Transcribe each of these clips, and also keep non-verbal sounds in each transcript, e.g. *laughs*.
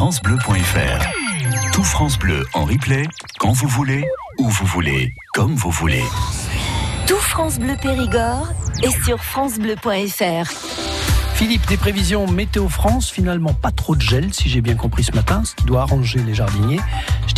FranceBleu.fr. Tout France Bleu en replay, quand vous voulez, où vous voulez, comme vous voulez. Tout France Bleu Périgord est sur FranceBleu.fr. Philippe, des prévisions Météo France, finalement pas trop de gel, si j'ai bien compris ce matin, ce qui doit arranger les jardiniers.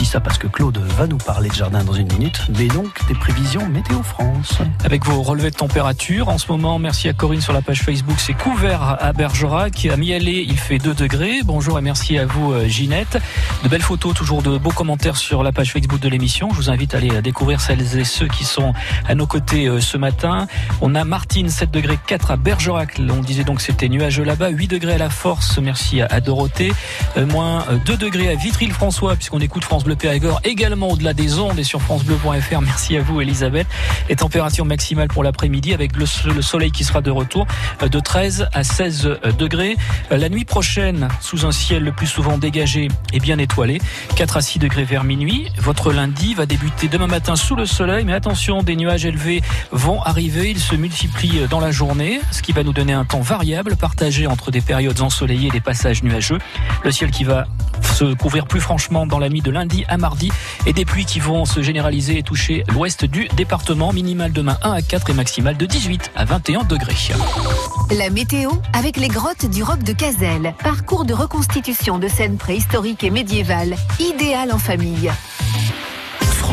Ça parce que Claude va nous parler de jardin dans une minute, mais donc des prévisions Météo France. Avec vos relevés de température, en ce moment, merci à Corinne sur la page Facebook, c'est couvert à Bergerac. À Mialet, il fait 2 degrés. Bonjour et merci à vous, euh, Ginette. De belles photos, toujours de beaux commentaires sur la page Facebook de l'émission. Je vous invite à aller découvrir celles et ceux qui sont à nos côtés euh, ce matin. On a Martine, 7 degrés 4 à Bergerac. On disait donc c'était nuageux là-bas, 8 degrés à la force, merci à, Dorothée, euh, moins 2 degrés à Vitry-le-François, puisqu'on écoute France Bleu Périgord également au-delà des ondes et sur francebleu.fr. Merci à vous Elisabeth. Et température maximale pour l'après-midi avec le, soleil qui sera de retour euh, de 13 à 16 euh, degrés. La nuit prochaine, sous un ciel le plus souvent dégagé et bien étoilé, 4 à 6 degrés vers minuit. Votre lundi va débuter demain matin sous le soleil, mais attention, des nuages élevés vont arriver, ils se multiplient dans la journée, ce qui va nous donner un temps variable partagé entre des périodes ensoleillées et des passages nuageux. Le ciel qui va se couvrir plus franchement dans la nuit de lundi à mardi et des pluies qui vont se généraliser et toucher l'ouest du département. Minimal demain 1 à 4 et maximal de 18 à 21 degrés. La météo avec les grottes du Roc de Cazel. Parcours de reconstitution de scènes préhistoriques et médiévales. Idéal en famille.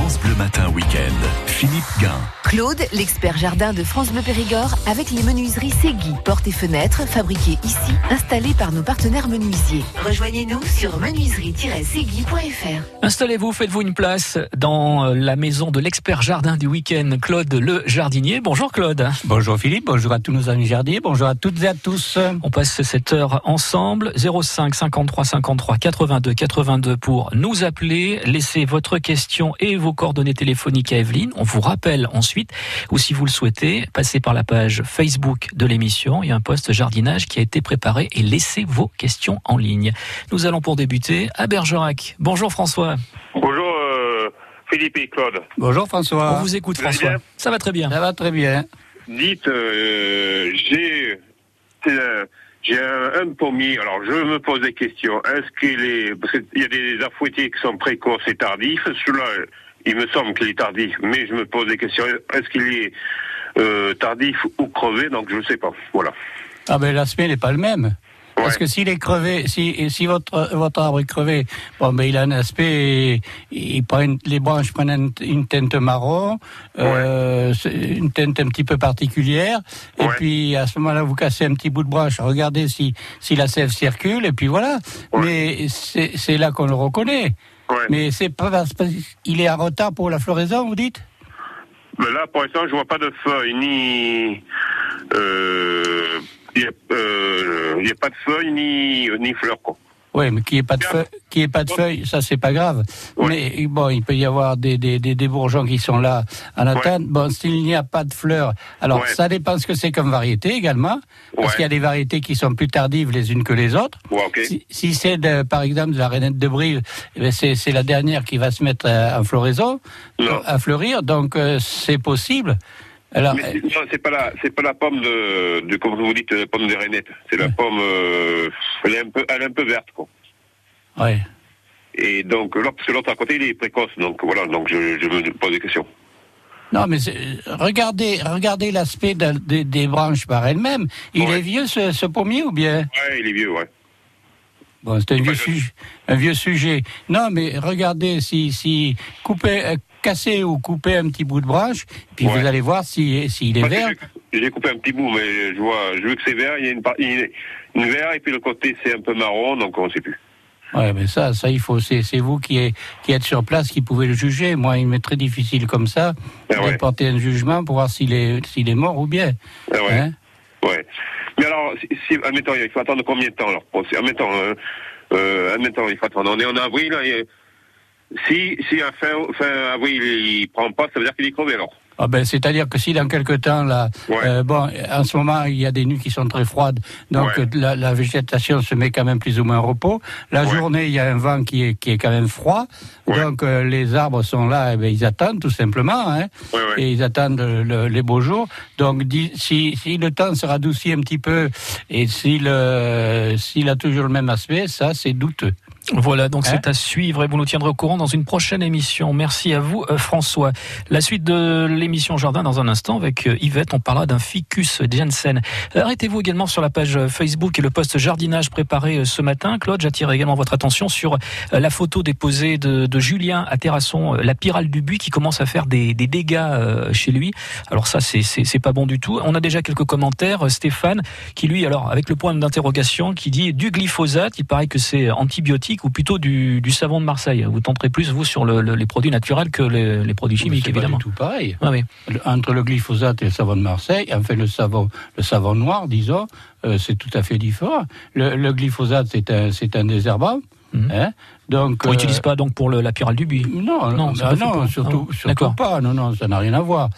France Bleu Matin Week-end. Philippe Gain. Claude, l'expert jardin de France Bleu Périgord, avec les menuiseries Segui, portes et fenêtres fabriquées ici, installées par nos partenaires menuisiers. Rejoignez-nous sur menuiserie-segui.fr. Installez-vous, faites-vous une place dans euh, la maison de l'expert jardin du week-end, Claude le jardinier. Bonjour Claude. Bonjour Philippe, bonjour à tous nos amis jardiniers, bonjour à toutes et à tous. On passe cette heure ensemble. 05 53 53 82 82 pour nous appeler. Laissez votre question et vos coordonnées téléphoniques à Evelyne. On vous rappelle ensuite, ou si vous le souhaitez, passez par la page Facebook de l'émission. Il y a un poste jardinage qui a été préparé et laissez vos questions en ligne. Nous allons pour débuter à Bergerac. Bonjour François. Bonjour euh, Philippe et Claude. Bonjour François. On vous écoute François. Ça va très bien. Ça va très bien. Dites, euh, j'ai euh, j'ai un, pommier, alors je me pose des questions. Est-ce qu'il est... Parce qu'il y a des affouettiers qui sont précoces et tardifs. Celui-là, il me semble qu'il est tardif, mais je me pose des questions. Est-ce qu'il est euh, tardif ou crevé? Donc je ne sais pas. Voilà. Ah ben l'aspect n'est pas le même. Parce que s'il est crevé, si, si votre, votre arbre est crevé, bon, ben, il a un aspect, il prend les branches prennent une, teinte marron, euh, une teinte un petit peu particulière, et puis à ce moment-là, vous cassez un petit bout de branche, regardez si, si la sève circule, et puis voilà. Mais c'est là qu'on le reconnaît. Mais c'est pas parce qu'il est en retard pour la floraison, vous dites? Mais là, pour l'instant, je vois pas de feuilles, ni. Euh, il n'y a, euh, a, pas de feuilles, ni, ni fleurs, quoi. Oui, mais qui n'y ait pas de feuilles, qui ait pas de feuilles, ça c'est pas grave. Mais bon, il peut y avoir des, des, des, bourgeons qui sont là en attente. Bon, s'il n'y a pas de fleurs, alors ça dépend ce que c'est comme variété également, parce qu'il y a des variétés qui sont plus tardives les unes que les autres. Si, si c'est par exemple de la rainette de Brive, eh ben, c'est la dernière qui va se mettre en floraison, à fleurir, donc euh, c'est possible. Alors, mais non, c'est pas la, c'est pas la pomme de, de, comme vous dites, la pomme des rainettes. C'est la pomme, euh, elle est un peu, elle est un peu verte, quoi. Ouais. Et donc, parce que l'autre à côté, il est précoce, donc voilà, donc je, je me pose des questions. Non, mais regardez, regardez l'aspect des, des branches par elles-mêmes. Il est vieux ce, ce, pommier ou bien? Ouais, il est vieux, ouais. Bon, c'est un, vieux sujet, un vieux sujet. Non, mais regardez, si, si coupez, euh, casser ou couper un petit bout de branche, puis vous allez voir s'il si, est vert. J'ai coupé un petit bout, mais je vois, je veux que c'est vert, il y a une, une, une vert, et puis le côté c'est un peu marron, donc on ne sait plus. Ouais, mais ça, ça, il faut, c'est, vous qui, est, qui êtes sur place qui pouvez le juger. Moi, il m'est très difficile comme ça ah de porter un jugement pour voir s'il est, s'il est mort ou bien. Ah ouais. Hein ouais. Mais alors, si, admettons, il faut attendre combien de temps alors Admettons, euh, euh, admettons, il faut attendre. On est en avril, là, si, si à fin, fin avril, il prend pas, ça veut dire qu'il est crevé alors. Ah ben, c'est-à-dire que si dans quelque temps, là, euh, bon, en ce moment, il y a des nuits qui sont très froides, donc la, la, végétation se met quand même plus ou moins en repos. La journée, il y a un vent qui est, qui est quand même froid, donc euh, les arbres sont là, et eh ben, ils attendent tout simplement, hein, et ils attendent les beaux jours. Donc, si, si le temps se radoucit un petit peu, et s'il s'il a toujours le même aspect, ça, c'est douteux. Voilà, donc Hein c'est à suivre et vous nous tiendrez au courant dans une prochaine émission. Merci à vous, euh, François. La suite de l'émission Jardin dans un instant avec euh, Yvette, on parlera d'un ficus Jensen. Euh, Arrêtez-vous également sur la page Facebook et le post jardinage préparé ce matin. Claude, j'attire également votre attention sur la photo déposée de, de Julien à Terrasson, la pyrale du buis qui commence à faire des, des dégâts chez lui. Alors ça, c'est- pas bon du tout. On a déjà quelques commentaires. Stéphane, qui lui, alors avec le point d'interrogation, qui dit du glyphosate, il paraît que c'est antibiotique ou plutôt du, du savon de Marseille. Vous tenterez plus, vous, sur le- le- les produits naturels que les, les produits chimiques, pas évidemment. du tout pareil. Ah oui. Entre le glyphosate et le savon de Marseille, enfin le savon, le savon noir, disons, euh, c'est tout à fait différent. Le, le glyphosate, c'est un, c'est un désherbant. Mhm. Hein donc, On euh, n'utilise pas donc pour le- la pyrale du buis. Non, Non, bah surtout, Ah, surtout d'accord. pas. Non, non, ça n'a rien à voir.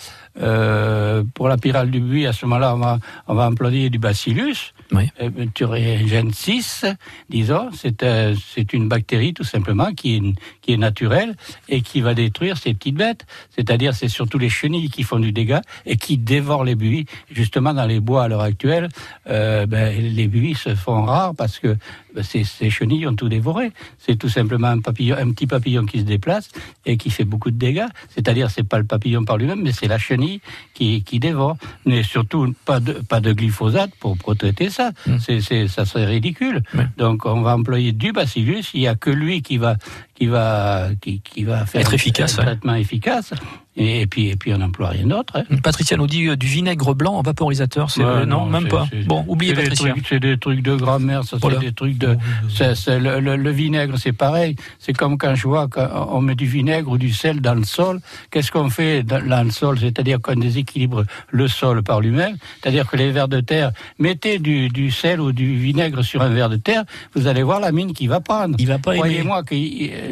Euh, pour la pyrale du buis, à ce moment-là, on va, on va employer du bacillus. Oui. Euh, Thuringiensis, disons, c'est euh, c'est une bactérie tout simplement qui est, qui est naturelle et qui va détruire ces petites bêtes. C'est-à-dire, c'est surtout les chenilles qui font du dégât et qui dévorent les buis. Justement, dans les bois à l'heure actuelle, euh, ben, les buis se font rares parce que ben, ces, ces chenilles ont tout dévoré. C'est tout simplement un papillon, un petit papillon qui se déplace et qui fait beaucoup de dégâts. C'est-à-dire, c'est pas le papillon par lui-même, mais c'est la chenille qui, qui dévore. Mais surtout, pas de, pas de glyphosate pour, pour traiter ça. Mm. C'est, c'est, ça serait ridicule. Donc, on va employer du bacillus. Il y a que lui qui va, qui va, qui, qui va faire Être un- efficace, un ouais. traitement efficace. Et, et puis, et puis, on n'emploie rien d'autre. hein. Patricia nous dit euh, du vinaigre blanc en vaporisateur. C'est, Ouais, euh, non, même pas. Bon, oubliez Patricia. C'est des trucs de grand-mère, ça, Voilà. c'est des trucs de. le, le- le vinaigre, c'est pareil. C'est comme quand je vois qu'on met du vinaigre ou du sel dans le sol. Qu'est-ce qu'on fait dans, dans le sol? C'est-à-dire qu'on déséquilibre le sol par lui-même. C'est-à-dire que les vers de terre, mettez du, du sel ou du vinaigre sur un ver de terre, vous allez voir la mine qui va prendre. Il va pas. Croyez-moi que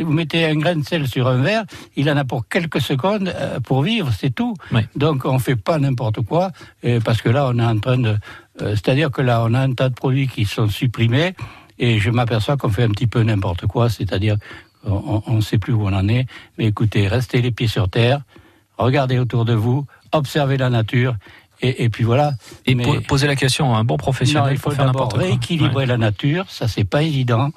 vous mettez un grain de sel sur un verre, il en a pour quelques secondes euh, pour vivre, c'est tout. Donc on fait pas n'importe quoi, euh, parce que là on est en train de, euh, c'est-à-dire que là on a un tas de produits qui sont supprimés, et je m'aperçois qu'on fait un petit peu n'importe quoi, c'est-à-dire on ne sait plus où on en est. Mais écoutez, restez les pieds sur terre, regardez autour de vous, observez la nature. Et, et puis voilà. Et Mais- po- poser la question à un bon professionnel non, il faut faire d'abord n'importe quoi. rééquilibrer Ouais. la nature, ça c'est pas évident.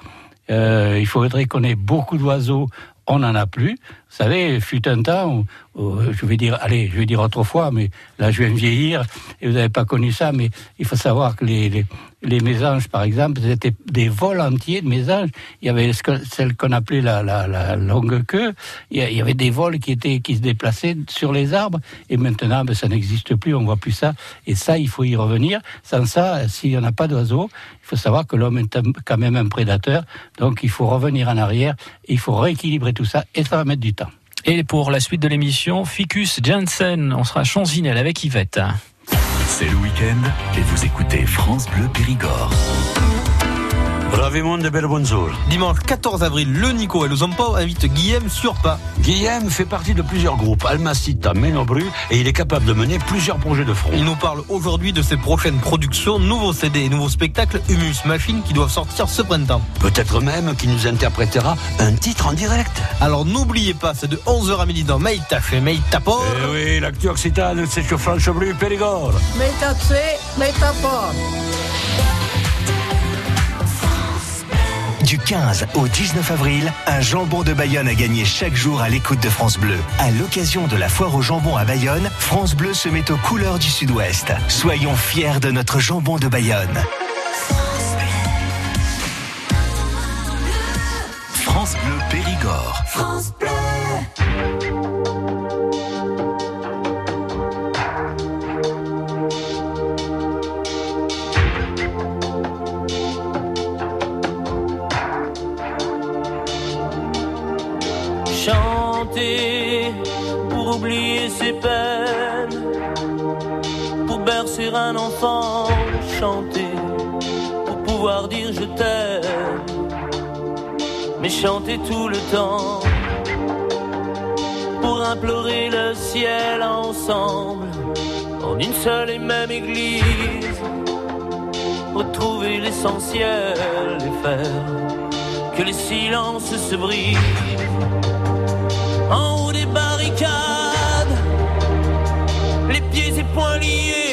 Euh, il faudrait qu'on ait beaucoup d'oiseaux, on n'en a plus. Vous savez, fut un temps, où, où, je vais dire, allez, je vais dire autrefois, mais là je vais me vieillir et vous n'avez pas connu ça, mais il faut savoir que les, les, les mésanges, par exemple, c'était des vols entiers de mésanges. Il y avait celle qu'on appelait la, la, la longue queue. Il y avait des vols qui étaient qui se déplaçaient sur les arbres. Et maintenant, ben, ça n'existe plus. On voit plus ça. Et ça, il faut y revenir. Sans ça, s'il n'y en a pas d'oiseaux, il faut savoir que l'homme est quand même un prédateur. Donc, il faut revenir en arrière. Il faut rééquilibrer tout ça. Et ça va mettre du temps. Et pour la suite de l'émission, Ficus Janssen, on sera à avec Yvette. C'est le week-end et vous écoutez France Bleu Périgord. Bravement de bel bonjour. Dimanche 14 avril, le Nico et le Zompao invitent Guillaume sur pas. Guillaume fait partie de plusieurs groupes, Almacita, Ménobru, et il est capable de mener plusieurs projets de front. Il nous parle aujourd'hui de ses prochaines productions, nouveaux CD et nouveaux spectacles Humus Machine qui doivent sortir ce printemps. Peut-être même qu'il nous interprétera un titre en direct. Alors n'oubliez pas, c'est de 11h à midi dans Meita chez Meita Port. Eh oui, l'actu occitane, c'est sur France Bleu Périgord. Du 15 au 19 avril, un jambon de Bayonne a gagné chaque jour à l'écoute de France Bleu. À l'occasion de la foire au jambon à Bayonne, France Bleu se met aux couleurs du Sud-Ouest. Soyons fiers de notre jambon de Bayonne. France Bleu Périgord. Chanter tout le temps pour implorer le ciel ensemble en une seule et même église, retrouver l'essentiel et faire que les silences se brisent. En haut des barricades, les pieds et poings liés,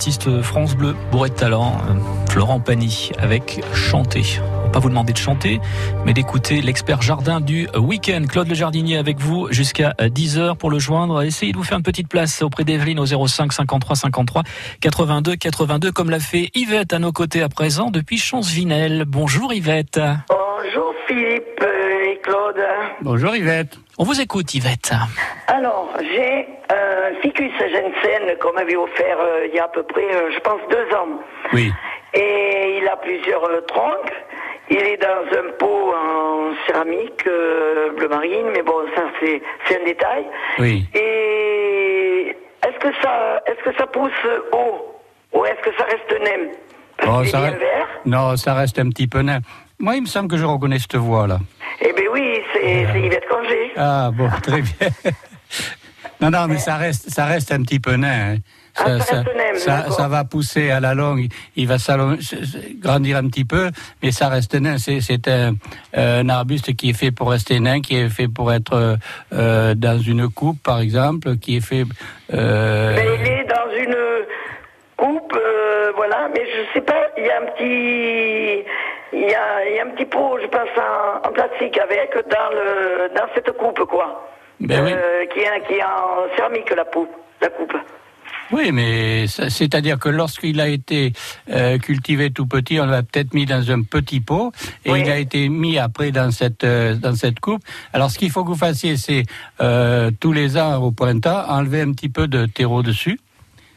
artiste France Bleu, bourré de talent, euh, Florent Pagny, avec Chanter. On va pas vous demander de chanter, mais d'écouter l'expert jardin du week-end. Claude Le Jardinier avec vous jusqu'à 10h pour le joindre. Essayez de vous faire une petite place auprès d'Evelyne au 05 53 53 82 82, comme l'a fait Yvette à nos côtés à présent depuis Chance-Vinel. Bonjour Yvette. Bonjour Philippe euh, Claude. Bonjour Yvette. On vous écoute Yvette. Alors, j'ai un ficus Jensen qu'on m'avait offert euh, il y a à peu près, euh, je pense, deux ans. Oui. Et il a plusieurs euh, troncs. Il est dans un pot en céramique euh, bleu marine, mais bon, ça c'est c'est un détail. Oui. Et est-ce que ça est-ce que ça pousse haut? Ou est-ce que ça reste nain? Parce Oh, qu'il ça est bien reste- vert? Non, ça reste un petit peu nain. Moi, il me semble que je reconnais cette voix là. Eh bien oui, c'est c'est Yvette Congé. Ah bon, très bien. *laughs* non, non, mais ça reste, ça reste un petit peu nain. hein. Ah, ça ça, ça va pousser à la longue, il va grandir un petit peu, mais ça reste nain. C'est, un, un arbuste qui est fait pour rester nain, qui est fait pour être euh, euh, dans une coupe, par exemple, qui est fait. euh, Mais il est dans une coupe, euh, voilà, mais je sais pas, il y a un petit. Il y a, il y a un petit pot, je pense, en, en plastique avec dans, le, dans cette coupe, quoi. Ben oui. Euh, qui, est, qui est en céramique, la, pou- la coupe. Oui, mais c'est-à-dire que lorsqu'il a été euh, cultivé tout petit, on l'a peut-être mis dans un petit pot et il a été mis après dans cette euh, dans cette coupe. Alors, ce qu'il faut que vous fassiez, c'est euh, tous les ans au printemps enlever un petit peu de terreau dessus.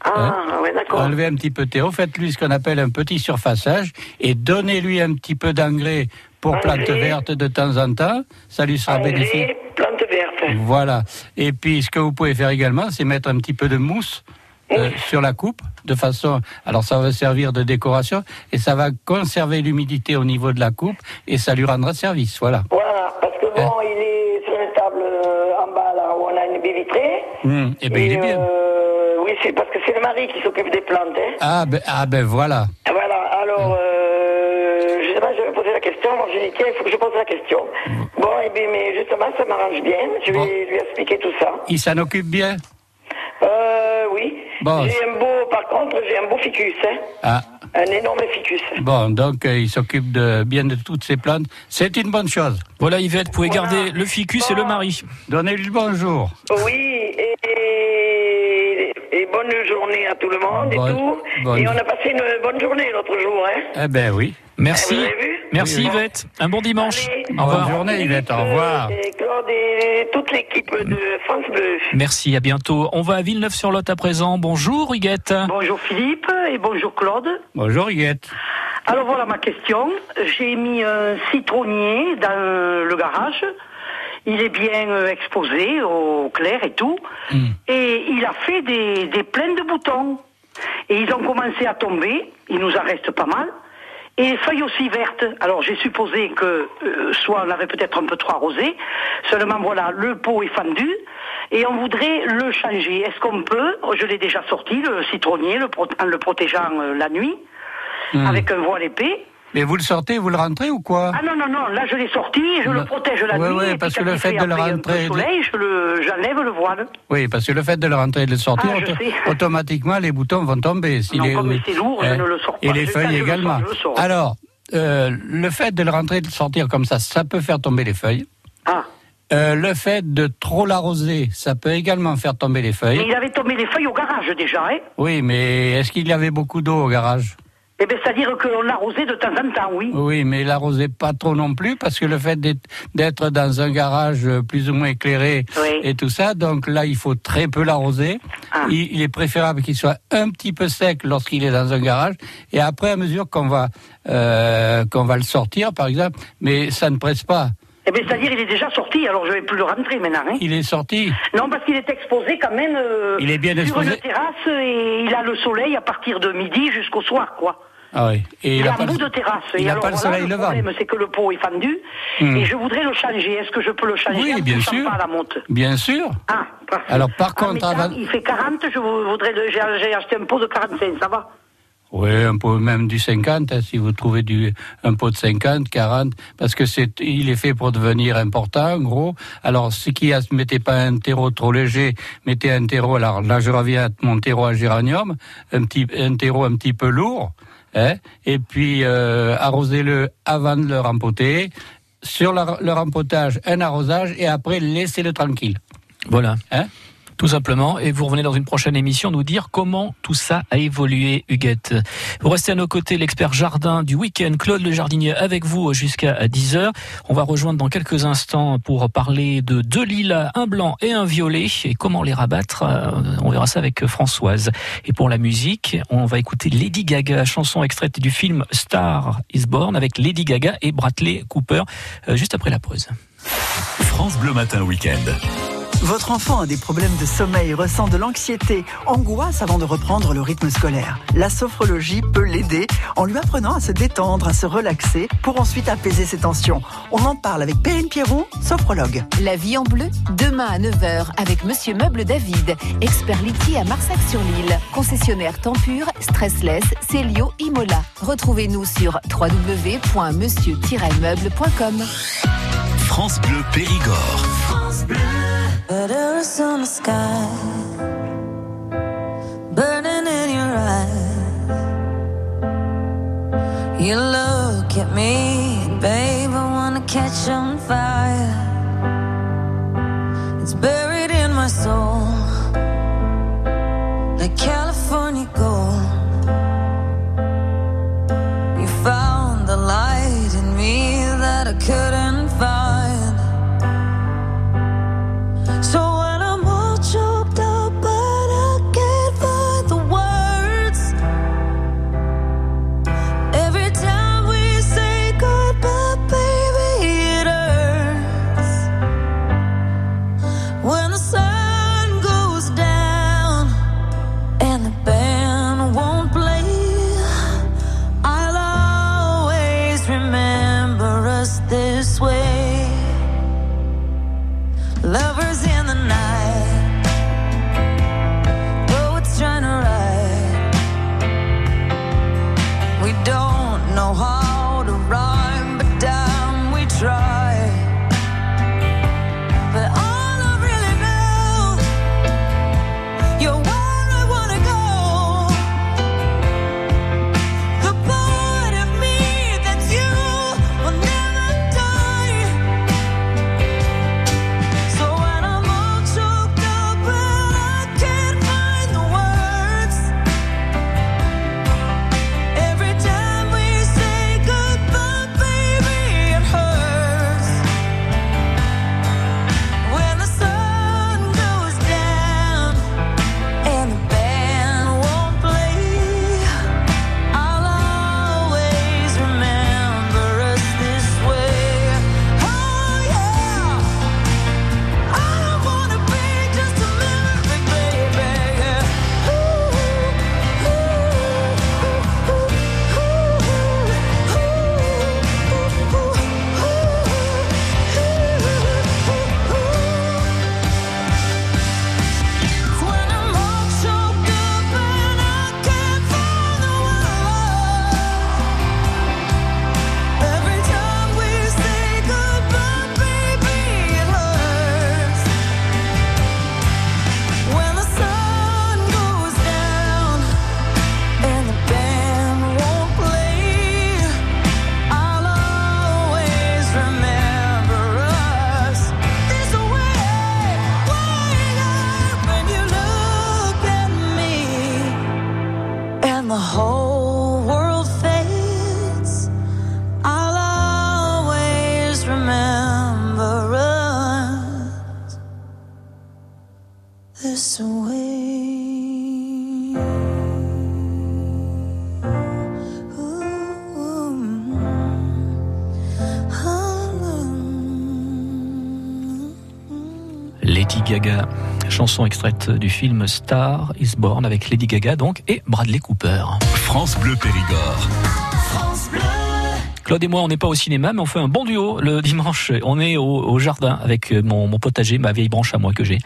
Ah, ouais, d'accord. Enlever un petit peu de terreau, faites-lui ce qu'on appelle un petit surfaçage et donnez-lui un petit peu d'engrais pour plantes vertes de temps en temps. Ça lui sera bénéfique. Engrais, plante verte. Voilà. Et puis, ce que vous pouvez faire également, c'est mettre un petit peu de mousse euh, sur la coupe, de façon. Alors, ça va servir de décoration et ça va conserver l'humidité au niveau de la coupe et ça lui rendra service. Voilà. Voilà, parce que Hein bon, il est sur une table euh, en bas, là, où on a une baie vitrée. Ben, il est bien. euh, oui, c'est parce que c'est le mari qui s'occupe des plantes. Hein. Ah ben, ah ben voilà. Voilà, alors, euh, je sais pas, je vais poser la question. Alors j'ai dit, tiens, il faut que je pose la question. Bon, et bien, mais justement, ça m'arrange bien. Je vais Bon. lui expliquer tout ça. Il s'en occupe bien? Euh, oui. Bon. J'ai un beau, par contre, j'ai un beau ficus, hein. Ah, Un énorme ficus. bon, donc euh, il s'occupe de, bien de toutes ces plantes. C'est une bonne chose. Voilà Yvette, vous pouvez Voilà. garder le ficus et le mari. Donnez-lui le bonjour. Oui, et, et, et bonne journée à tout le monde Bonne- et tout. bonne- Et on a passé une bonne journée l'autre jour, hein. Eh ben oui. Merci. Merci Oui. Yvette. Un bon dimanche. Allez. Au revoir. Bonne journée Yvette, au revoir. Et Claude et toute l'équipe de France Bleu. Merci, à bientôt. On va à Villeneuve-sur-Lot à présent. Bonjour Huguette. Bonjour Philippe et bonjour Claude. Bonjour Yvette. Alors voilà ma question. J'ai mis un citronnier dans le garage. Il est bien euh, exposé au clair et tout. Et il a fait des, des pleins de boutons. Et ils ont commencé à tomber. Il nous en reste pas mal. Et les feuilles aussi vertes. Alors j'ai supposé que euh, soit on avait peut-être un peu trop arrosé. Seulement voilà, le pot est fendu. Et on voudrait le changer. Est-ce qu'on peut? Je l'ai déjà sorti, le citronnier, le pro- en le protégeant euh, la nuit, Hmm. avec un voile épais. Mais vous le sortez, vous le rentrez ou quoi Ah non, non, non, là je l'ai sorti, je Le- le protège la Ouais, nuit. et parce que le fait de le rentrer- soleil, je le- j'enlève le voile. Oui, parce que le fait de le rentrer et de le sortir, Ah, auto- sais. automatiquement les boutons vont tomber. Non, comme c'est lourd, je ne le sors Et pas. les Je- feuilles le également. sors, le. Alors, euh, le fait de le rentrer et de le sortir comme ça, ça peut faire tomber les feuilles. Ah. Euh, le fait de trop l'arroser, ça peut également faire tomber les feuilles. Mais il avait tombé les feuilles au garage déjà, hein Oui, mais est-ce qu'il y avait beaucoup d'eau au garage? Eh bien, c'est-à-dire qu'on l'arrosait de temps en temps, oui. Oui, mais l'arrosait pas trop non plus parce que le fait d'être- dans un garage plus ou moins éclairé Oui. et tout ça, donc là il faut très peu l'arroser. Ah. Il, il est préférable qu'il soit un petit peu sec lorsqu'il est dans un garage et après à mesure qu'on va euh, qu'on va le sortir par exemple, mais ça ne presse pas. Eh bien, c'est-à-dire il est déjà sorti, alors je vais plus le rentrer maintenant, hein Il est sorti. Non, parce qu'il est exposé quand même euh, Il est bien sur exposé. une terrasse et il a le soleil à partir de midi jusqu'au soir, quoi. Ah oui. Et il, il a un bout de terrasse. il et a alors pas le voilà, soleil le problème, c'est que le pot est fendu Hmm. et je voudrais le changer. Est-ce que je peux le changer Oui, en bien sûr. pas à la monte Bien sûr. Ah, parfait. Alors, par Ah, contre, il fait 40, je vou- voudrais j'ai acheté un pot de 45, ça va Oui, un peu même du 50, hein, si vous trouvez du, un pot de 50, 40, parce que c'est, il est fait pour devenir important, gros. Alors, ce qui a, mettez pas un terreau trop léger, mettez un terreau, alors là, je reviens à mon terreau à géranium, un petit, un terreau un petit peu lourd, hein, et puis, euh, arrosez-le avant de le rempoter. Sur la- le rempotage, un arrosage, et après, laissez-le tranquille. Voilà. Hein Tout simplement. Et vous revenez dans une prochaine émission nous dire comment tout ça a évolué, Huguette. Vous restez à nos côtés, l'expert jardin du week-end, Claude le jardinier, avec vous jusqu'à 10h. On va rejoindre dans quelques instants pour parler de deux lilas, un blanc et un violet, et comment les rabattre. Euh, On verra ça avec Françoise. Et pour la musique, on va écouter Lady Gaga, chanson extraite du film Star is Born avec Lady Gaga et Bradley Cooper, euh, juste après la pause. France Bleu Matin Week-end. Votre enfant a des problèmes de sommeil, ressent de l'anxiété, angoisse avant de reprendre le rythme scolaire. La sophrologie peut l'aider en lui apprenant à se détendre, à se relaxer pour ensuite apaiser ses tensions. On en parle avec Perrine Pierron, sophrologue. La vie en bleu, demain à 9h avec Monsieur Meuble David, expert litier à Marsac-sur-l'Île, concessionnaire Tempur, Stressless, Célio, Imola. Retrouvez-nous sur www.monsieur-meuble.com. France Bleu Périgord. Butter is on the sky, burning in your eyes. You look at me, babe, I wanna catch on the whole world fades, I'll always remember us this way. Mm-hmm. Lady Gaga, chanson extraite du film Star is Born avec Lady Gaga donc et Bradley Cooper. France Bleu Périgord. Claude et moi, on n'est pas au cinéma, mais on fait un bon duo le dimanche. On est au, au jardin avec mon, mon, potager, ma vieille branche à moi que j'ai.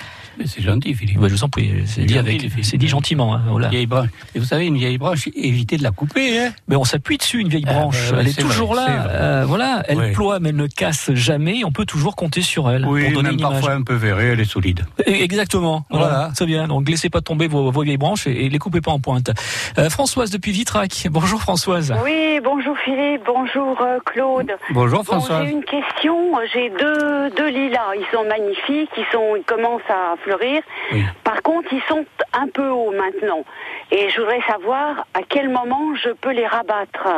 C'est gentil, Philippe. Bah, je vous en prie, c'est dit, avec, c'est dit gentiment. Hein, voilà. Vieille branche. Et vous savez, une vieille branche, évitez de la couper. Hein mais on s'appuie dessus, une vieille branche. Ah, bah, elle est, toujours vrai, là. Euh, voilà, elle Oui. ploie, mais elle ne casse jamais. On peut toujours compter sur elle Oui, pour donner même une image. parfois un peu verrée, elle est solide. Exactement. Voilà. Voilà. C'est bien. Donc, laissez pas tomber vos, vos vieilles branches et, et les coupez pas en pointe. Euh, Françoise depuis Vitrac. *laughs* Bonjour Françoise. Oui, bonjour Philippe, bonjour euh, Claude. Bonjour Bon, François. j'ai une question. J'ai deux, deux lilas. Ils sont magnifiques. Ils sont, ils commencent à fleurir. Oui. Par contre, ils sont un peu hauts maintenant. Et je voudrais savoir à quel moment je peux les rabattre,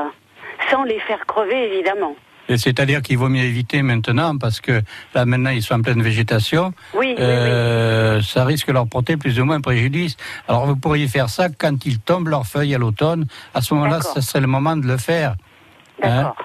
sans les faire crever, évidemment. Et C'est-à-dire qu'il vaut mieux éviter maintenant parce que là maintenant ils sont en pleine végétation. Oui, oui, Euh, Ça risque de leur porter plus ou moins préjudice. Alors vous pourriez faire ça quand ils tombent leurs feuilles à l'automne. À ce moment-là, ce serait le moment de le faire. Hein D'accord.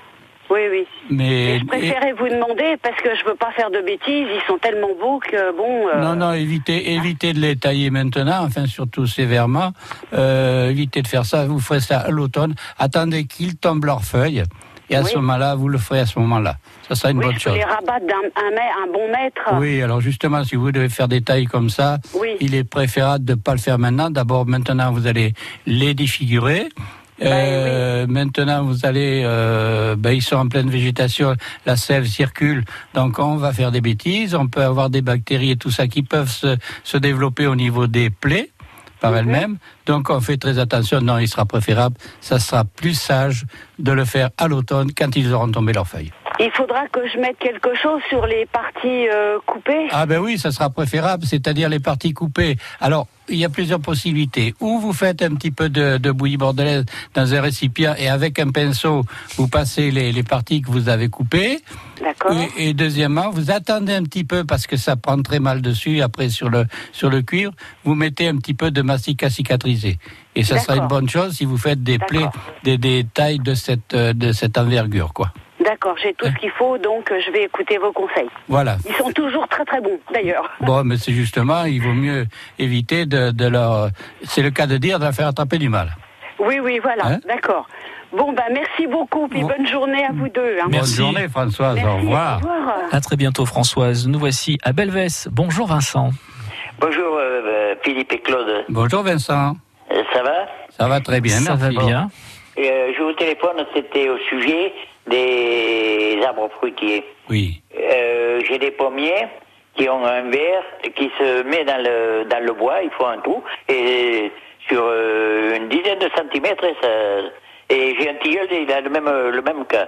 Oui, oui. Mais Je préférais vous demander parce que je veux pas faire de bêtises. Ils sont tellement beaux que bon. euh, Non, non, évitez, évitez de les tailler maintenant, enfin surtout sévèrement. Euh, évitez de faire ça, vous ferez ça à l'automne. Attendez qu'ils tombent leurs feuilles. Et à Oui. ce moment-là, vous le ferez à ce moment-là. Ça sera une oui, bonne chose. les rabattre d'un un, mè- un bon mètre. Oui, alors justement, si vous devez faire des tailles comme ça, Oui. il est préférable de ne pas le faire maintenant. D'abord, maintenant, vous allez les défigurer. Ben Euh, Maintenant, vous allez, euh, ben, ils sont en pleine végétation, la sève circule, donc on va faire des bêtises. On peut avoir des bactéries et tout ça qui peuvent se, se développer au niveau des plaies par Mhm. elles-mêmes. Donc on fait très attention. Non, il sera préférable, ça sera plus sage de le faire à l'automne quand ils auront tombé leurs feuilles. Il faudra que je mette quelque chose sur les parties euh, coupées. Ah ben oui, ça sera préférable, c'est-à-dire les parties coupées. Alors, il y a plusieurs possibilités. Ou vous faites un petit peu de, de bouillie bordelaise dans un récipient et avec un pinceau, vous passez les, les parties que vous avez coupées. D'accord. Et, et deuxièmement, vous attendez un petit peu parce que ça prend très mal dessus après sur le, sur le cuir. Vous mettez un petit peu de mastic à cicatriser. Et ça sera une bonne chose si vous faites des plaies, des, des tailles de cette, euh, de cette envergure, quoi. D'accord, j'ai tout ce qu'il faut, donc euh, je vais écouter vos conseils. Voilà. Ils sont toujours très très bons, d'ailleurs. *laughs* Bon, mais c'est justement, il vaut mieux éviter de, de leur. C'est le cas de dire, de leur faire attraper du mal. Oui, oui, voilà, Hein d'accord. Bon, ben merci beaucoup, puis Bon. bonne journée à vous deux. hein. Merci. Bonne journée, Françoise. Merci, au revoir. Au revoir. À très bientôt Françoise. Nous voici à Belvès. Bonjour Vincent. Bonjour euh, euh, Philippe et Claude. Bonjour, Vincent. Euh, ça va? Ça va très bien, Ça va merci. bien. Euh, Je vous téléphone, c'était au sujet des arbres fruitiers. Oui. Euh, J'ai des pommiers qui ont un verre qui se met dans le, dans le bois, il faut un trou, et sur euh, une dizaine de centimètres, et, ça- et j'ai un tilleul, il a le même, le même cas.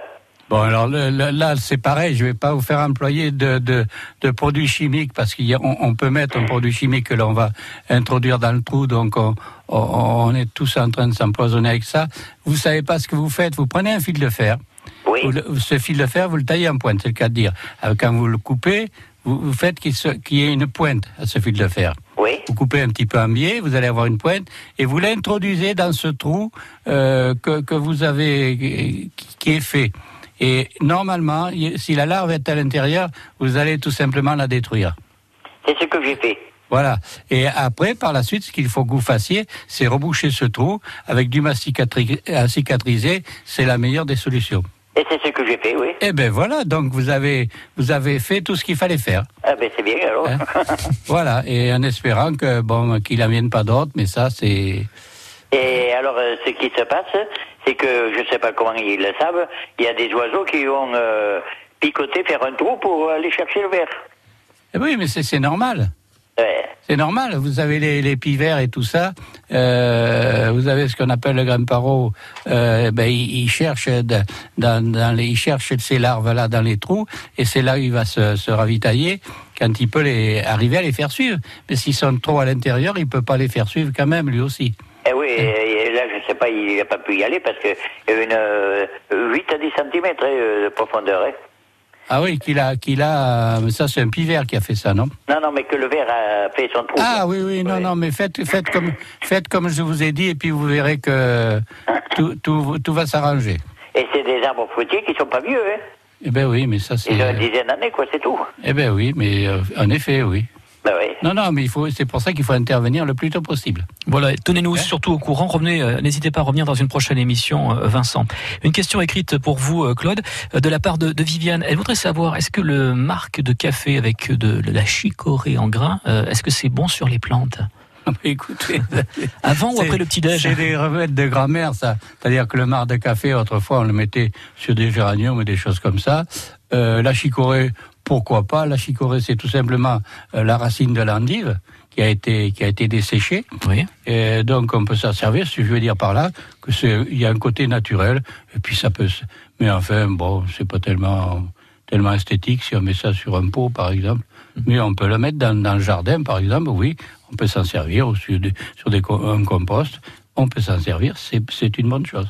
Bon, alors le- le- là, c'est pareil. Je vais pas vous faire employer de, de, de produits chimiques parce qu'on on peut mettre un produit chimique que l'on va introduire dans le trou. Donc, on, on, on est tous en train de s'empoisonner avec ça. Vous savez pas ce que vous faites. Vous prenez un fil de fer. Oui. Vous ce fil de fer, vous le taillez en pointe, c'est le cas de dire. Euh, Quand vous le coupez, vous, vous faites qu'il qu'il y ait une pointe à ce fil de fer. Oui. Vous coupez un petit peu en biais, vous allez avoir une pointe, et vous l'introduisez dans ce trou euh, que, que vous avez, qui, est fait. Et normalement, si la larve est à l'intérieur, vous allez tout simplement la détruire. C'est ce que j'ai fait. Voilà. Et après, par la suite, ce qu'il faut que vous fassiez, c'est reboucher ce trou avec du mastic à tri- à cicatriser. C'est la meilleure des solutions. Et c'est ce que j'ai fait, oui. Eh ben voilà, donc vous avez vous avez fait tout ce qu'il fallait faire. Ah ben c'est bien alors. Hein *laughs* Voilà, et en espérant que bon qu'il en vienne pas d'autres, mais ça c'est Et alors, euh, ce qui se passe, c'est que je ne sais pas comment ils le savent, il y a des oiseaux qui ont euh, picoté, faire un trou pour aller chercher le verre. Eh oui, mais c'est normal. C'est normal. Vous avez les, les pivers et tout ça. Euh, vous avez ce qu'on appelle le grain paro. Euh, ben, il, il cherche de- dans, dans les, il cherche ces larves là dans les trous, et c'est là où il va se, se ravitailler quand il peut les arriver à les faire suivre. Mais s'ils sont trop à l'intérieur, il peut pas les faire suivre quand même lui aussi. Eh oui, et là, je sais pas, il n'a pas pu y aller parce que une euh, 8 à 10 cm de profondeur. hein. Ah oui, qu'il a, qu'il a. mais Ça, c'est un pivert qui a fait ça, non? Non, non, mais que le verre a fait son trou. Ah oui, oui, non, non, mais faites, faites comme, faites comme je vous ai dit, et puis vous verrez que tout, tout, tout va s'arranger. Et c'est des arbres fruitiers qui sont pas vieux, hein? Eh ben oui, mais ça c'est. Ils ont une dizaine d'années, quoi, c'est tout. Eh ben oui, mais euh, en effet, oui. Oui. Non, non, mais il faut, c'est pour ça qu'il faut intervenir le plus tôt possible. Voilà, tenez-nous surtout au courant. Revenez, euh, n'hésitez pas à revenir dans une prochaine émission, euh, Vincent. Une question écrite pour vous, euh, Claude, de la part de, de Viviane. Elle voudrait savoir est-ce que le marque de café avec de, de la chicorée en grains, euh, est-ce que c'est bon sur les plantes? Écoutez, *laughs* Avant ou après le petit déj? C'est des remèdes de grand-mère, ça. C'est-à-dire que le marc de café, autrefois, on le mettait sur des géraniums et des choses comme ça. Euh, la chicorée, pourquoi pas La chicorée, c'est tout simplement euh, la racine de l'endive qui a été qui a été desséchée. Oui. Et donc on peut s'en servir. Si je veux dire par là que c'est il y a un côté naturel et puis ça peut. Mais enfin, bon, c'est pas tellement tellement esthétique si on met ça sur un pot, par exemple. Mais on peut le mettre dans, dans le jardin, par exemple. Oui, on peut s'en servir ou sur, des, sur des, un compost. On peut s'en servir. C'est c'est une bonne chose.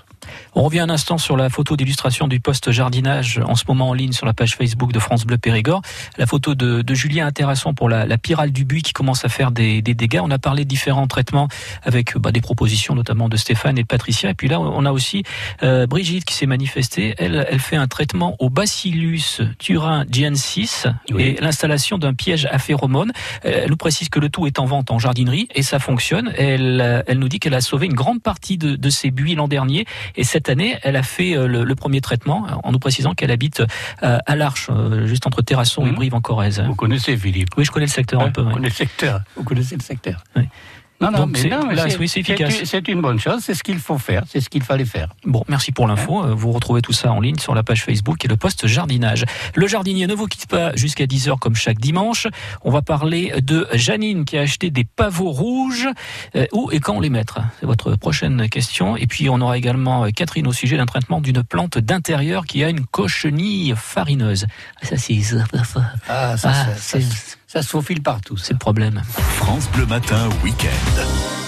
On revient un instant sur la photo d'illustration du poste jardinage en ce moment en ligne sur la page Facebook de France Bleu Périgord. La photo de, de Julien Intéressant pour la, la pyrale du buis qui commence à faire des, des dégâts. On a parlé de différents traitements avec bah, des propositions notamment de Stéphane et de Patricia. Et puis là, on a aussi euh, Brigitte qui s'est manifestée. Elle, elle fait un traitement au Bacillus thuringiensis et l'installation d'un piège à phéromones. Euh, Elle nous précise que le tout est en vente en jardinerie et ça fonctionne. Elle, elle nous dit qu'elle a sauvé une grande partie de, de ses buis l'an dernier et cette année, elle a fait euh, le, le premier traitement euh, en nous précisant qu'elle habite euh, à l'Arche, juste entre Terrasson et Brive en Corrèze. Vous connaissez Philippe? Oui, je connais le secteur un Hein, peu. Vous connaissez le secteur? Vous connaissez le secteur? Oui. Non, non, mais c'est- efficace. une- C'est une bonne chose. C'est ce qu'il faut faire. C'est ce qu'il fallait faire. Bon, merci pour l'info. Euh, Vous retrouvez tout ça en ligne sur la page Facebook et le poste jardinage. Le jardinier ne vous quitte pas jusqu'à 10h comme chaque dimanche. On va parler de Janine qui a acheté des pavots rouges. Euh, où et quand les mettre? C'est votre prochaine question. Et puis on aura également euh, Catherine au sujet d'un traitement d'une plante d'intérieur qui a une cochenille farineuse. Ah, Ça c'est Ah, ça, Ah, ça, ça, ça se faufile partout. c'est le problème. France Bleu Matin Week-end.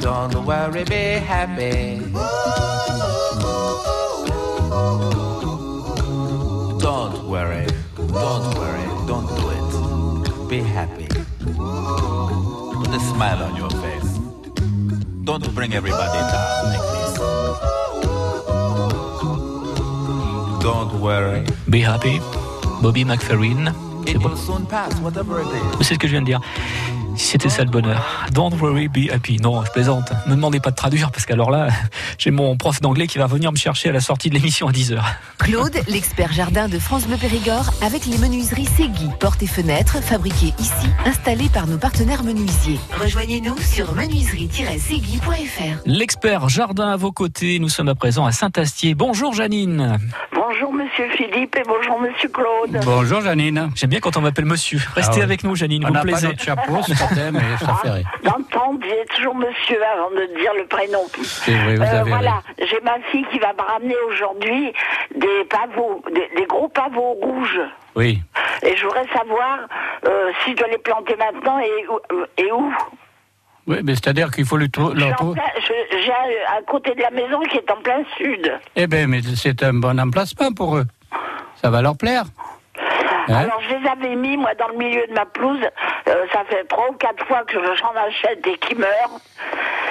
Don't worry, be happy. Don't worry. Don't worry. Don't do it. Be happy. Put a smile on your face. Don't bring everybody down like this. Don't worry. Be happy. Bobby McFerrin. It will soon pass, whatever it is. C'est ce que je viens de dire. C'était ça le bonheur. Don't worry, be happy. Non, je plaisante. Ne me demandez pas de traduire parce qu'alors là, j'ai mon prof d'anglais qui va venir me chercher à la sortie de l'émission à 10h. Claude, l'expert jardin de France Bleu Périgord, avec les menuiseries Segui, portes et fenêtres fabriquées ici, installées par nos partenaires menuisiers. Rejoignez-nous sur menuiserie-segui.fr. L'expert jardin à vos côtés. Nous sommes à présent à Saint-Astier. Bonjour Janine. Bonjour Monsieur Philippe et bonjour Monsieur Claude. Bonjour Janine. J'aime bien quand on m'appelle monsieur. Restez Ah ouais. avec nous Janine, On vous n'a pas plaisez. notre chapeau ce matin, mais ça fait rire. Dans le temps, on disait toujours monsieur avant de dire le prénom. C'est vrai, vous avez voilà, j'ai ma fille qui va me ramener aujourd'hui des pavots, des, des gros pavots rouges. Oui. Et je voudrais savoir euh, si je dois les planter maintenant et, où- et où. Oui, mais c'est-à-dire qu'il faut le trou- Je suis leur en trou- plein- je- J'ai un- à côté de la maison qui est en plein sud. Eh bien, mais c'est un bon emplacement pour eux. Ça va leur plaire. Hein Alors je les avais mis moi dans le milieu de ma pelouse. Euh, ça fait trois ou quatre fois que j'en achète et qui meurent.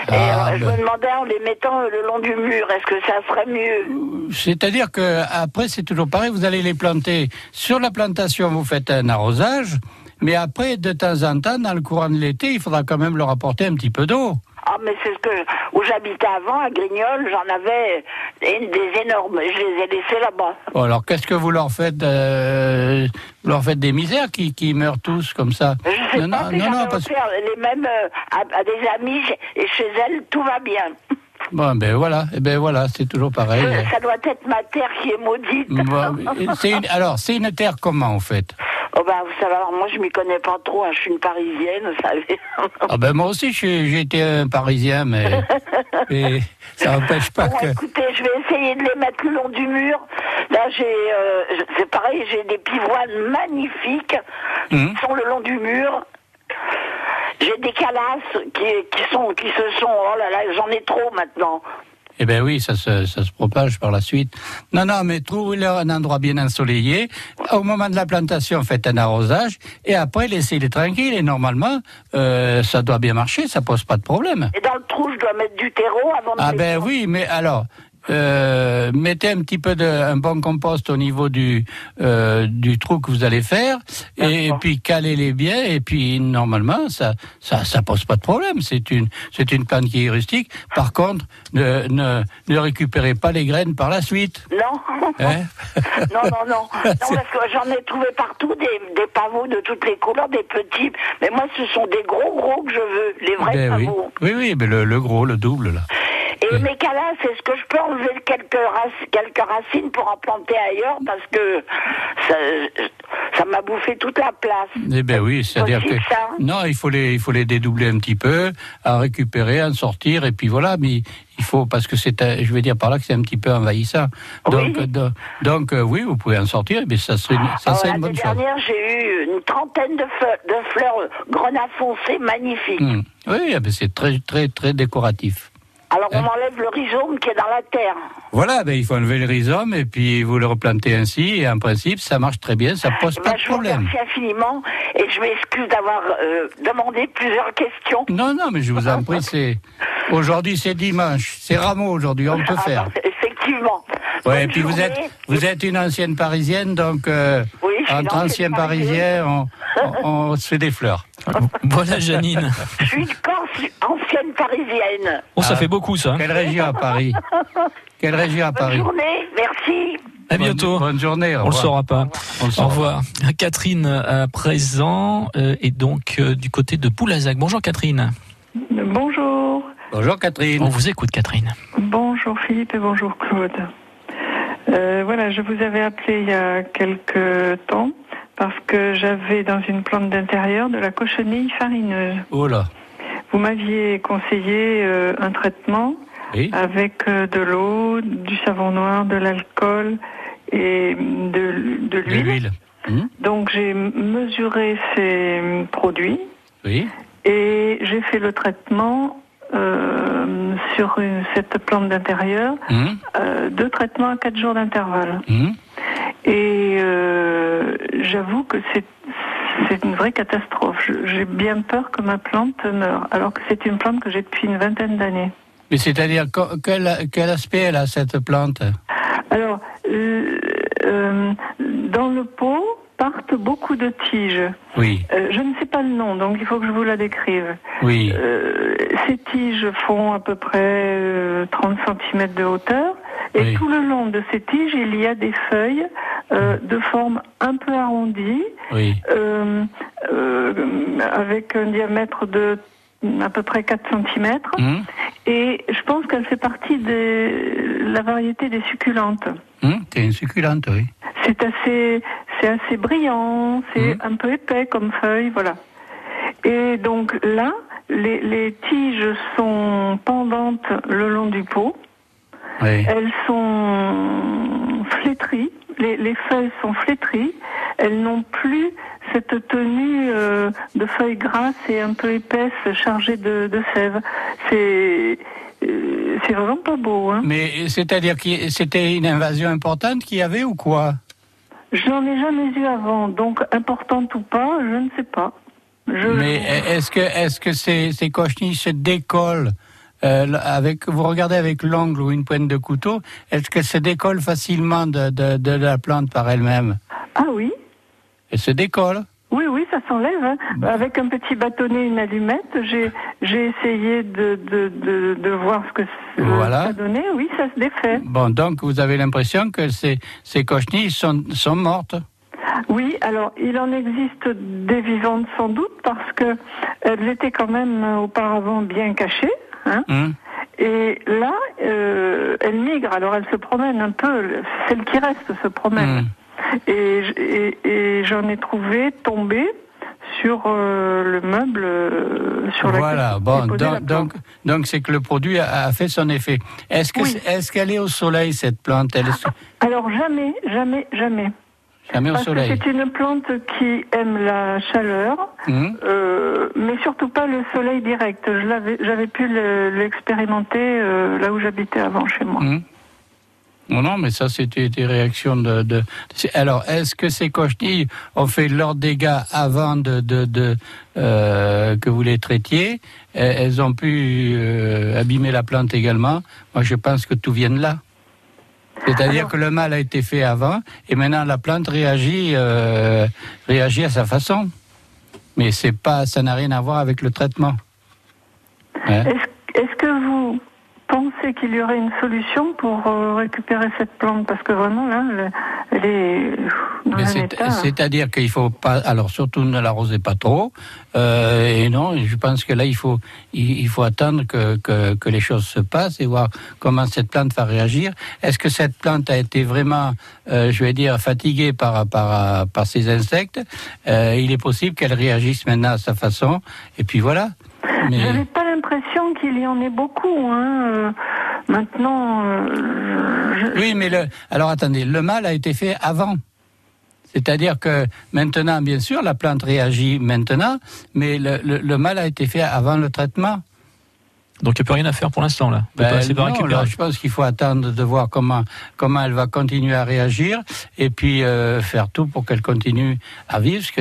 Et Ah, euh, je ben. me demandais en les mettant le long du mur, est-ce que ça serait mieux? C'est-à-dire que après c'est toujours pareil, vous allez les planter sur la plantation, vous faites un arrosage, mais après de temps en temps, dans le courant de l'été, il faudra quand même leur apporter un petit peu d'eau. Ah mais c'est ce que où j'habitais avant à Grignol, j'en avais des énormes. Je les ai laissés là-bas. Bon, alors qu'est-ce que vous leur faites euh, Vous leur faites des misères qui, qui meurent tous comme ça? Je sais Non, pas non, non, non, parce les mêmes euh, à, à des amis et chez elles tout va bien. Bon, ben voilà, eh ben voilà, c'est toujours pareil. Ça, ça doit être ma terre qui est maudite. Bon, c'est une- alors, c'est une terre comment en fait? Oh bah vous savez, alors moi je m'y connais pas trop, hein, je suis une parisienne, vous savez. Ah ben moi aussi, été un Parisien, mais, *laughs* mais ça n'empêche pas Bon, que. écoutez, je vais essayer de les mettre le long du mur. Là, j'ai, euh, c'est pareil, j'ai des pivoines magnifiques Mhm. qui sont le long du mur. J'ai des calasses qui, qui sont, qui se sont, oh là là, j'en ai trop maintenant. Eh ben oui, ça se, ça se propage par la suite. Non, non, mais trouvez-leur un endroit bien ensoleillé. Au moment de la plantation, faites un arrosage et après laissez-les tranquilles. Et normalement, euh, ça doit bien marcher, ça pose pas de problème. Et dans le trou, je dois mettre du terreau avant de Ah ben oui, mais alors. Euh, mettez un petit peu de un bon compost au niveau du euh, du trou que vous allez faire et, puis calez-les bien et puis normalement ça ça ça pose pas de problème c'est une c'est une plante qui est rustique par contre ne ne ne récupérez pas les graines par la suite Non. Hein *laughs* non, non, non. Non, parce que j'en ai trouvé partout des, des pavots de toutes les couleurs, des petits. Mais moi, ce sont des gros, gros que je veux, les vrais Ben oui. pavots. oui oui mais le, le gros le double là Et mes calasses, est-ce que je peux enlever quelques, rac- quelques racines pour en planter ailleurs Parce que ça, m'a bouffé toute la place. Eh ben oui, c'est-à-dire que ça. non, il faut les, il faut les dédoubler un petit peu, à récupérer, à en sortir, et puis voilà. Mais il faut parce que c'est, je veux dire par là que c'est un petit peu envahissant. Donc, do- donc euh, oui, vous pouvez en sortir, mais ça serait, une- ça Alors, serait une bonne chose. dernière, j'ai eu une trentaine de, fe- de fleurs grenat foncé magnifiques. Hmm. Oui, eh ben c'est très, très, très décoratif. Alors, Hein on enlève le rhizome qui est dans la terre. Voilà, ben, il faut enlever le rhizome et puis vous le replantez ainsi. Et en principe, ça marche très bien, ça pose Eh pas ben, de je vous problème. remercie infiniment et je m'excuse d'avoir euh, demandé plusieurs questions. Non, non, mais je vous en prie, c'est aujourd'hui c'est dimanche, c'est Rameau aujourd'hui, on peut Ah, faire. non, effectivement. Ouais, et puis vous êtes, vous êtes une ancienne parisienne, donc euh, Oui, entre anciens ancienne parisiens, on, on, on se fait des fleurs. Voilà, Janine. Je suis Corse ancienne parisienne. Oh, ça Ah. fait beaucoup, ça. Quelle région à Paris *laughs* Quelle région à Bonne Paris journée, merci. À bientôt. Bonne, bonne journée. au On le saura pas. On le Au revoir. Catherine à présent euh, et donc euh, du côté de Poulazac. Bonjour Catherine. Bonjour. Bonjour Catherine. On vous écoute Catherine. Bonjour Philippe et bonjour Claude. Euh, voilà, je vous avais appelé il y a quelques temps parce que j'avais dans une plante d'intérieur de la cochenille farineuse. Oh là. Vous m'aviez conseillé euh, un traitement Oui. avec euh, de l'eau, du savon noir, de l'alcool et de, de l'huile. Hmm, Donc j'ai mesuré ces produits Oui. et j'ai fait le traitement euh, sur une- cette plante d'intérieur, Hmm, euh, deux traitements à quatre jours d'intervalle. hmm. Et euh, j'avoue que c'est une vraie catastrophe. J'ai bien peur que ma plante meure, alors que c'est une plante que j'ai depuis une vingtaine d'années. Mais c'est-à-dire quel, quel aspect elle a cette plante? Alors, euh, euh, dans le pot partent beaucoup de tiges. Oui. Euh, je ne sais pas le nom, donc il faut que je vous la décrive. Oui. Euh, ces tiges font à peu près euh, 30 cm de hauteur. Et Oui. tout le long de ces tiges, il y a des feuilles euh, de forme un peu arrondie, Oui. euh, euh, avec un diamètre de à peu près 4 cm. Hmm, Et je pense qu'elle fait partie de la variété des succulentes. hmm, C'est une succulente, oui. C'est assez, c'est assez brillant, c'est Mhm. un peu épais comme feuille, voilà. Et donc là, les, les tiges sont pendantes le long du pot. Oui. Elles sont flétries, les, les feuilles sont flétries. Elles n'ont plus cette tenue euh, de feuilles grasses et un peu épaisses chargées de, de sève. C'est euh, c'est vraiment pas beau. Hein. Mais c'est-à-dire que c'était une invasion importante qu'il y avait ou quoi? Je n'en ai jamais eu avant, donc importante ou pas, je ne sais pas. Je... Mais est-ce que est-ce que ces, ces cochenilles se décollent euh, avec vous regardez avec l'ongle ou une pointe de couteau, est-ce qu'elles se décollent facilement de, de, de la plante par elle-même? Ah oui, Elles se décollent oui, oui, ça s'enlève. hein. Avec un petit bâtonnet, une allumette, j'ai j'ai essayé de, de, de, de voir ce que Voilà. ça donnait. Oui, ça se défait. Bon, donc vous avez l'impression que ces, ces cochenilles sont, sont mortes? Oui, alors il en existe des vivantes sans doute parce que elles étaient quand même auparavant bien cachées. Hein. Hum Et là, euh, elles migrent. Alors elles se promènent un peu. Celles qui restent se promènent. Hum. Et, j- et, et j'en ai trouvé tombé sur euh, le meuble euh, sur Voilà, bon, posé la donc, donc, donc c'est que le produit a, a fait son effet. Est-ce que Oui. est-ce qu'elle est au soleil cette plante? Elle est Alors jamais, jamais, jamais. jamais au soleil. c'est une plante qui aime la chaleur, Hum euh, mais surtout pas le soleil direct. Je l'avais, j'avais pu le- l'expérimenter euh, là où j'habitais avant chez moi. Hum. Non, non, mais ça, c'était des réactions de. Alors, est-ce que ces cochenilles ont fait leurs dégâts avant de, de, de euh, que vous les traitiez? Euh, Elles ont pu euh, abîmer la plante également. Moi, je pense que tout vient de là. C'est-à-dire que le mal a été fait avant, et maintenant la plante réagit, euh, réagit à sa façon. Mais c'est pas, ça n'a rien à voir avec le traitement. Hein? Est-ce, est-ce que vous pensez qu'il y aurait une solution pour euh, récupérer cette plante? Parce que vraiment, là, elle, est dans un état... C'est-à-dire qu'il faut pas, alors surtout ne l'arrosez pas trop. Euh, et non, je pense que là il faut, il, il faut attendre que, que, que les choses se passent et voir comment cette plante va réagir. Est-ce que cette plante a été vraiment, euh, je vais dire, fatiguée par par par ces insectes? Euh, Il est possible qu'elle réagisse maintenant à sa façon. Et puis voilà. Mais J'avais pas l'impression qu'il y en ait beaucoup. Hein. maintenant, euh, je- oui, mais le, alors attendez, le mal a été fait avant. C'est-à-dire que maintenant, bien sûr, la plante réagit maintenant, mais le, le- le mal a été fait avant le traitement. Donc il n'y a plus rien à faire pour l'instant là. Ben, non, là, je pense qu'il faut attendre de voir comment comment elle va continuer à réagir et puis euh, faire tout pour qu'elle continue à vivre, ce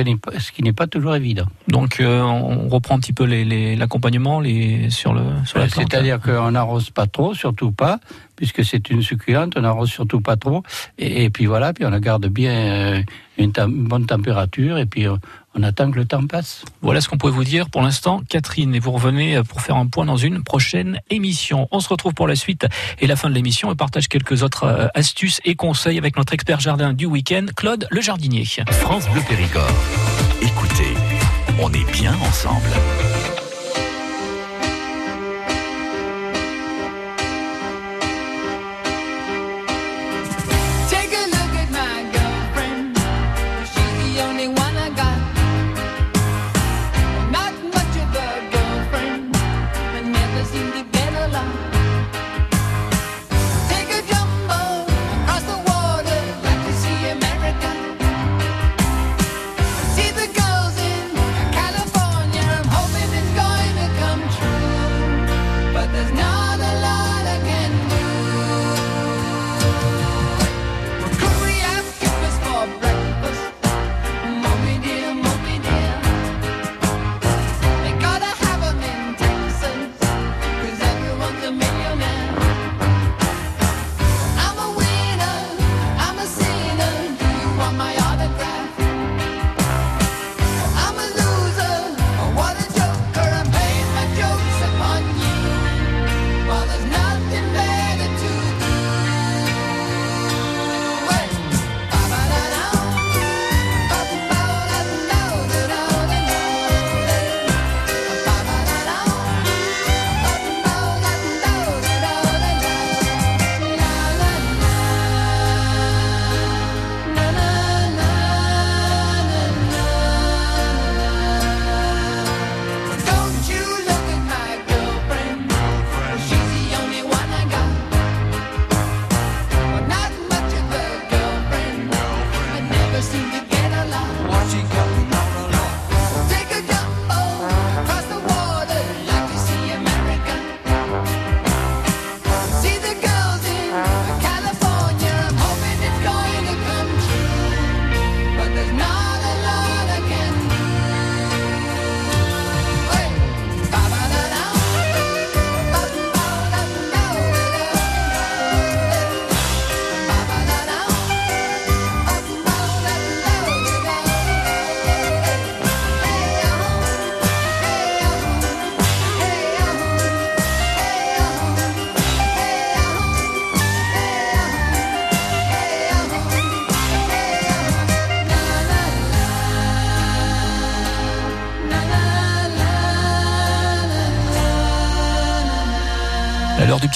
qui n'est pas, toujours évident. Donc euh, on reprend un petit peu les- les- l'accompagnement les, sur, le, sur la Euh. C'est-à-dire qu'on n'arrose pas trop, surtout pas, puisque c'est une succulente, on n'arrose surtout pas trop. Et, et puis voilà, puis on la garde bien euh, une, une bonne température, et puis on, on attend que le temps passe. Voilà ce qu'on pouvait vous dire pour l'instant, Catherine. Et vous revenez pour faire un point dans une prochaine émission. On se retrouve pour la suite et la fin de l'émission et partage quelques autres euh, astuces et conseils avec notre expert jardin du week-end, Claude le jardinier. France Bleu Périgord. Écoutez, on est bien ensemble.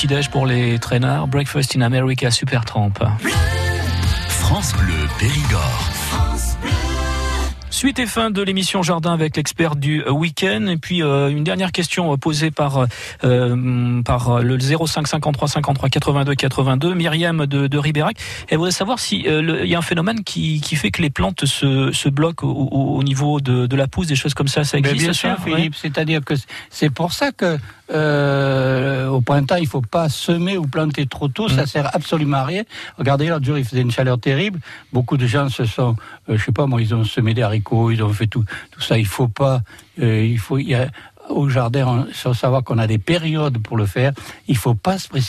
Petit-déj pour les traînards, Breakfast in America Super Tramp. France Bleu Périgord. Suite et fin de l'émission Jardin avec l'expert du euh, week-end. Et puis euh, une dernière question euh, posée par euh, par le 05 53 53 82 82, Myriam de, de Ribérac. Elle voudrait savoir si euh, il y a un phénomène qui, qui fait que les plantes se, se bloquent au, au- au niveau de, de la pousse, des choses comme ça. Ça Mais existe bien ça sûr, Ouais. Philippe. C'est-à-dire que c'est pour ça que euh, au printemps, il faut pas semer ou planter trop tôt. Mm. Ça sert absolument à rien. Regardez, l'autre jour, il faisait une chaleur terrible. Beaucoup de gens se sont, euh, je sais pas moi, ils ont semé des haricots, ils ont fait tout, tout ça. Il faut pas. euh, il faut. Il y a, au jardin, il faut savoir qu'on a des périodes pour le faire. Il faut pas se précipiter.